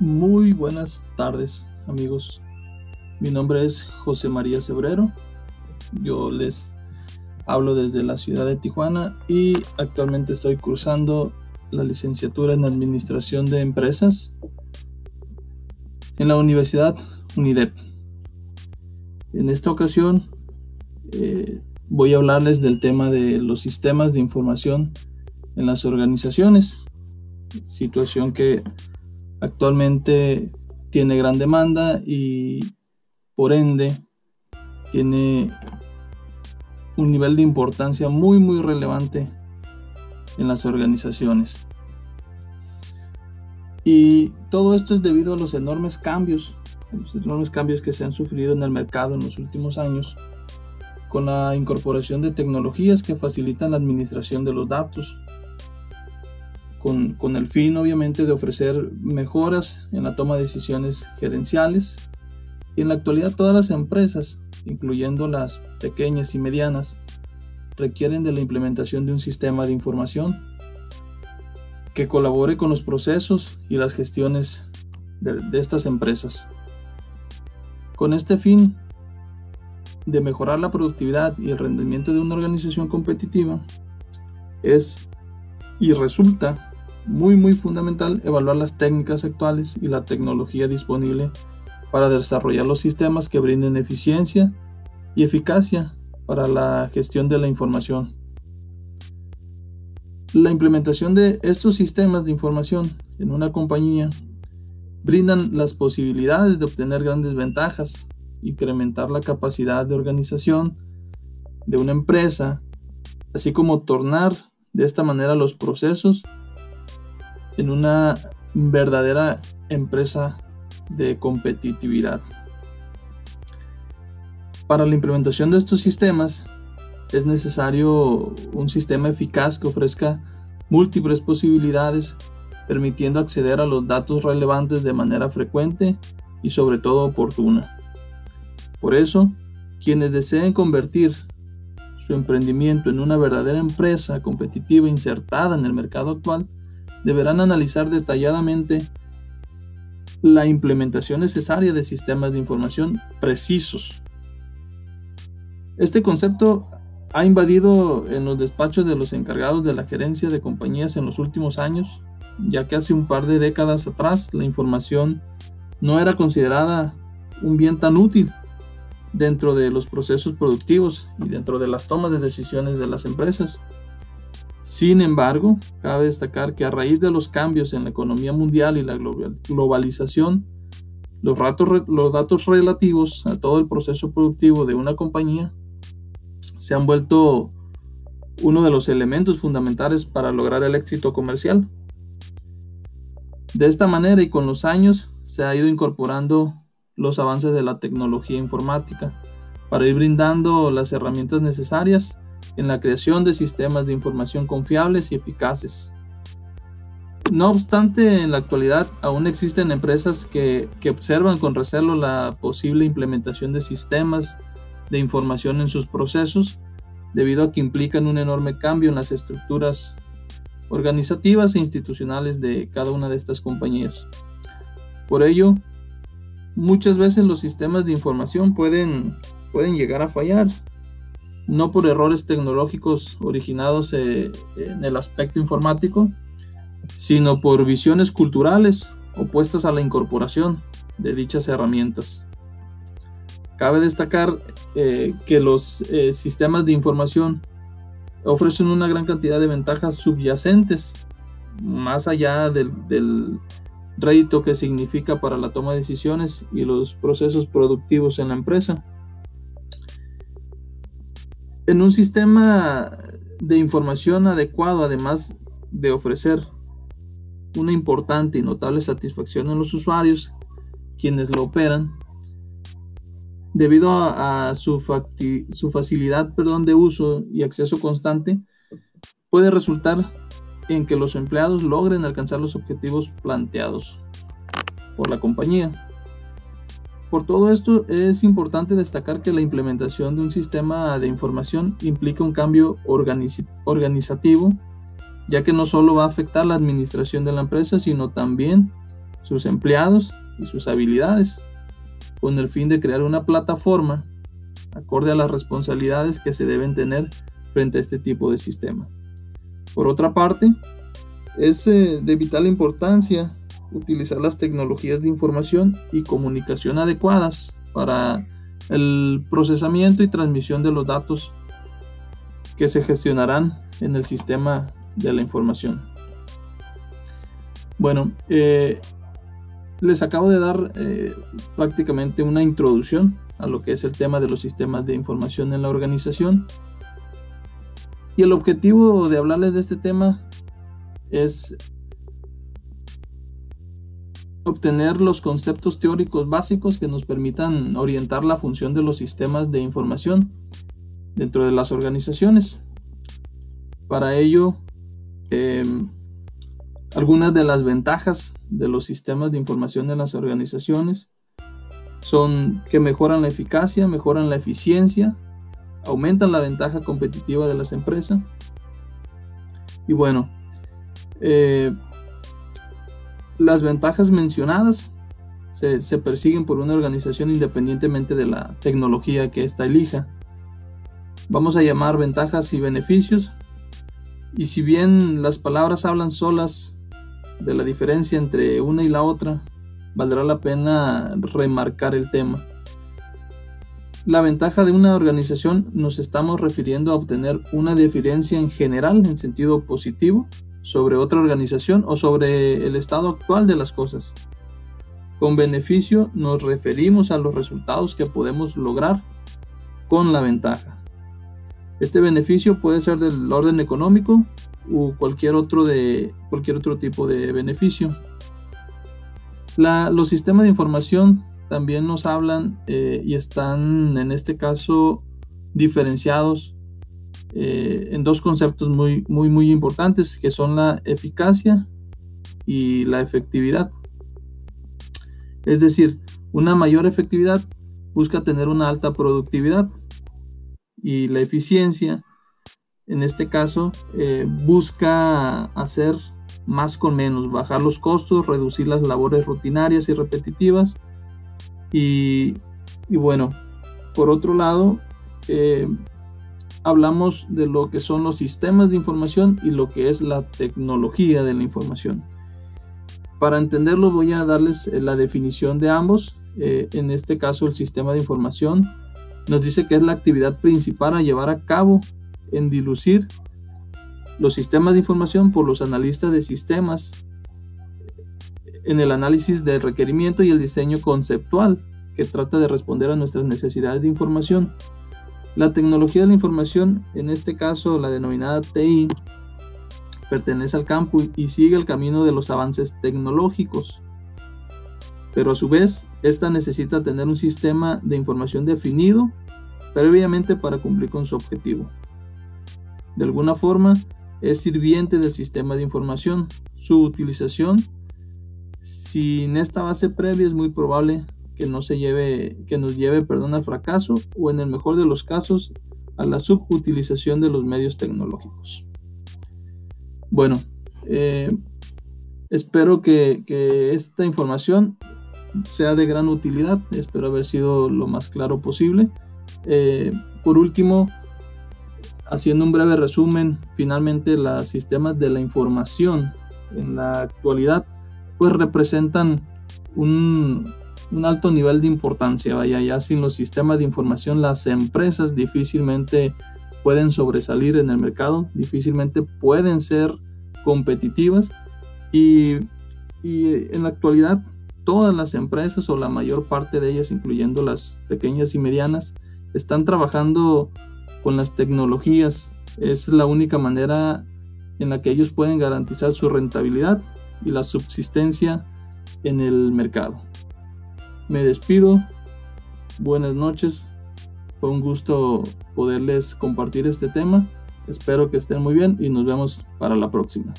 Muy buenas tardes amigos. Mi nombre es José María Cebrero. Yo les hablo desde la ciudad de Tijuana y actualmente estoy cursando la licenciatura en Administración de Empresas en la Universidad UNIDEP. En esta ocasión eh, voy a hablarles del tema de los sistemas de información en las organizaciones, situación que actualmente tiene gran demanda y por ende tiene un nivel de importancia muy muy relevante en las organizaciones. Y todo esto es debido a los enormes cambios, los enormes cambios que se han sufrido en el mercado en los últimos años, con la incorporación de tecnologías que facilitan la administración de los datos, con, el fin obviamente de ofrecer mejoras en la toma de decisiones gerenciales. Y en la actualidad todas las empresas, incluyendo las pequeñas y medianas, requieren de la implementación de un sistema de información que colabore con los procesos y las gestiones de, de estas empresas. Con este fin de mejorar la productividad y el rendimiento de una organización competitiva, es y resulta muy muy fundamental evaluar las técnicas actuales y la tecnología disponible para desarrollar los sistemas que brinden eficiencia y eficacia para la gestión de la información. La implementación de estos sistemas de información en una compañía brindan las posibilidades de obtener grandes ventajas, incrementar la capacidad de organización de una empresa, así como tornar de esta manera los procesos en una verdadera empresa de competitividad. Para la implementación de estos sistemas es necesario un sistema eficaz que ofrezca múltiples posibilidades, permitiendo acceder a los datos relevantes de manera frecuente y sobre todo oportuna. Por eso, quienes deseen convertir su emprendimiento en una verdadera empresa competitiva insertada en el mercado actual, deberán analizar detalladamente la implementación necesaria de sistemas de información precisos. Este concepto ha invadido en los despachos de los encargados de la gerencia de compañías en los últimos años, ya que hace un par de décadas atrás la información no era considerada un bien tan útil dentro de los procesos productivos y dentro de las tomas de decisiones de las empresas. Sin embargo, cabe destacar que a raíz de los cambios en la economía mundial y la globalización, los, datos relativos a todo el proceso productivo de una compañía se han vuelto uno de los elementos fundamentales para lograr el éxito comercial. De esta manera y con los años se ha ido incorporando los avances de la tecnología informática para ir brindando las herramientas necesarias en la creación de sistemas de información confiables y eficaces. No obstante, en la actualidad aún existen empresas que, observan con recelo la posible implementación de sistemas de información en sus procesos, debido a que implican un enorme cambio en las estructuras organizativas e institucionales de cada una de estas compañías. Por ello, muchas veces los sistemas de información pueden, pueden llegar a fallar no por errores tecnológicos originados eh, en el aspecto informático, sino por visiones culturales opuestas a la incorporación de dichas herramientas. Cabe destacar eh, que los eh, sistemas de información ofrecen una gran cantidad de ventajas subyacentes, más allá del, del rédito que significa para la toma de decisiones y los procesos productivos en la empresa en un sistema de información adecuado, además de ofrecer una importante y notable satisfacción en los usuarios, quienes lo operan, debido a, su, su, facilidad de uso y acceso constante, puede resultar en que los empleados logren alcanzar los objetivos planteados por la compañía. Por todo esto es importante destacar que la implementación de un sistema de información implica un cambio organizativo, ya que no solo va a afectar la administración de la empresa, sino también sus empleados y sus habilidades, con el fin de crear una plataforma acorde a las responsabilidades que se deben tener frente a este tipo de sistema. Por otra parte, es eh, de vital importancia utilizar las tecnologías de información y comunicación adecuadas para el procesamiento y transmisión de los datos que se gestionarán en el sistema de la información. Bueno, eh, les acabo de dar eh, prácticamente una introducción a lo que es el tema de los sistemas de información en la organización. Y el objetivo de hablarles de este tema es obtener los conceptos teóricos básicos que nos permitan orientar la función de los sistemas de información dentro de las organizaciones. Para ello, em, algunas de las ventajas de los sistemas de información en las organizaciones son que mejoran la eficacia, mejoran la eficiencia, aumentan la ventaja competitiva de las empresas. Y bueno, eh, las ventajas mencionadas se, persiguen por una organización independientemente de la tecnología que ésta elija. Vamos a llamar ventajas y beneficios. Y si bien las palabras hablan solas de la diferencia entre una y la otra, valdrá la pena remarcar el tema. La ventaja de una organización nos estamos refiriendo a obtener una diferencia en general en sentido positivo sobre otra organización o sobre el estado actual de las cosas. Con beneficio nos referimos a los resultados que podemos lograr con la ventaja. Este beneficio puede ser del orden económico u cualquier otro, de, cualquier otro tipo de beneficio. los sistemas de información también nos hablan eh, y están en este caso diferenciados eh, en dos conceptos muy, muy, muy importantes que son la eficacia y la efectividad. Es decir, una mayor efectividad busca tener una alta productividad y la eficiencia, en este caso, eh, busca hacer más con menos, bajar los costos, reducir las labores rutinarias y repetitivas. Y, bueno, por otro lado, eh, hablamos de lo que son los sistemas de información y lo que es la tecnología de la información. Para entenderlo voy a darles eh, la definición de ambos. en este caso el sistema de información nos dice que es la actividad principal a llevar a cabo en dilucir los sistemas de información por los analistas de sistemas en el análisis del requerimiento y el diseño conceptual que trata de responder a nuestras necesidades de información. La tecnología de la información, en este caso la denominada TI, pertenece al campo y sigue el camino de los avances tecnológicos. Pero a su vez, esta necesita tener un sistema de información definido previamente para cumplir con su objetivo. De alguna forma, es sirviente del sistema de información. Su utilización sin esta base previa es muy probable que, no se lleve, que nos lleve perdón, al fracaso o en el mejor de los casos a la subutilización de los medios tecnológicos. Bueno, eh, espero que, esta información sea de gran utilidad. Espero haber sido lo más claro posible. Eh, por último, haciendo un breve resumen, finalmente los sistemas de la información en la actualidad pues representan un, alto nivel de importancia. Vaya, ya sin los sistemas de información las empresas difícilmente pueden sobresalir en el mercado, difícilmente pueden ser competitivas y, y en la actualidad todas las empresas o la mayor parte de ellas, incluyendo las pequeñas y medianas, están trabajando con las tecnologías. Es la única manera en la que ellos pueden garantizar su rentabilidad y la subsistencia en el mercado. Me despido. Buenas noches. Fue un gusto poderles compartir este tema. Espero que estén muy bien y nos vemos para la próxima.